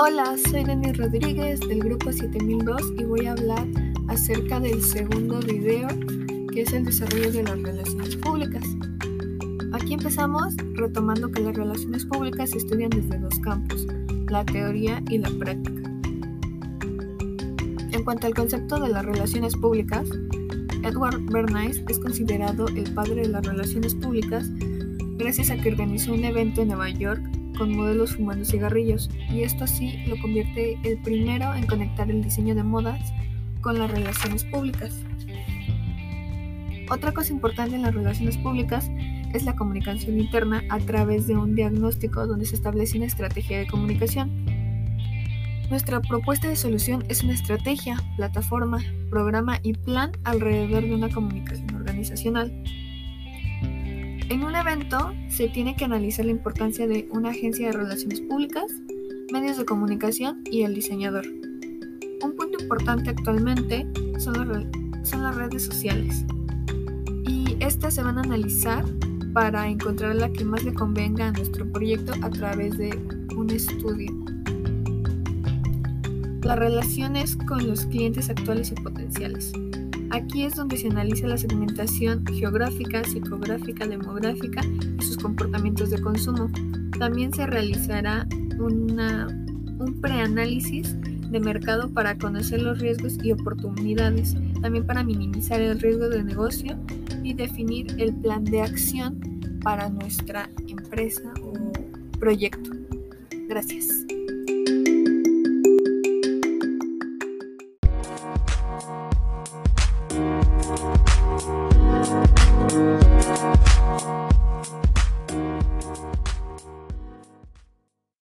Hola, soy Denis Rodríguez del grupo 7002 y voy a hablar acerca del segundo video que es el desarrollo de las relaciones públicas. Aquí empezamos retomando que las relaciones públicas se estudian desde dos campos, la teoría y la práctica. En cuanto al concepto de las relaciones públicas, Edward Bernays es considerado el padre de las relaciones públicas gracias a que organizó un evento en Nueva York con modelos fumando cigarrillos, y esto así lo convierte el primero en conectar el diseño de modas con las relaciones públicas. Otra cosa importante en las relaciones públicas es la comunicación interna a través de un diagnóstico donde se establece una estrategia de comunicación. Nuestra propuesta de solución es una estrategia, plataforma, programa y plan alrededor de una comunicación organizacional. En un evento se tiene que analizar la importancia de una agencia de relaciones públicas, medios de comunicación y el diseñador. Un punto importante actualmente son, las redes sociales y estas se van a analizar para encontrar la que más le convenga a nuestro proyecto a través de un estudio. Las relaciones con los clientes actuales y potenciales. Aquí es donde se analiza la segmentación geográfica, psicográfica, demográfica y sus comportamientos de consumo. También se realizará un preanálisis de mercado para conocer los riesgos y oportunidades, también para minimizar el riesgo de negocio y definir el plan de acción para nuestra empresa o proyecto. Gracias.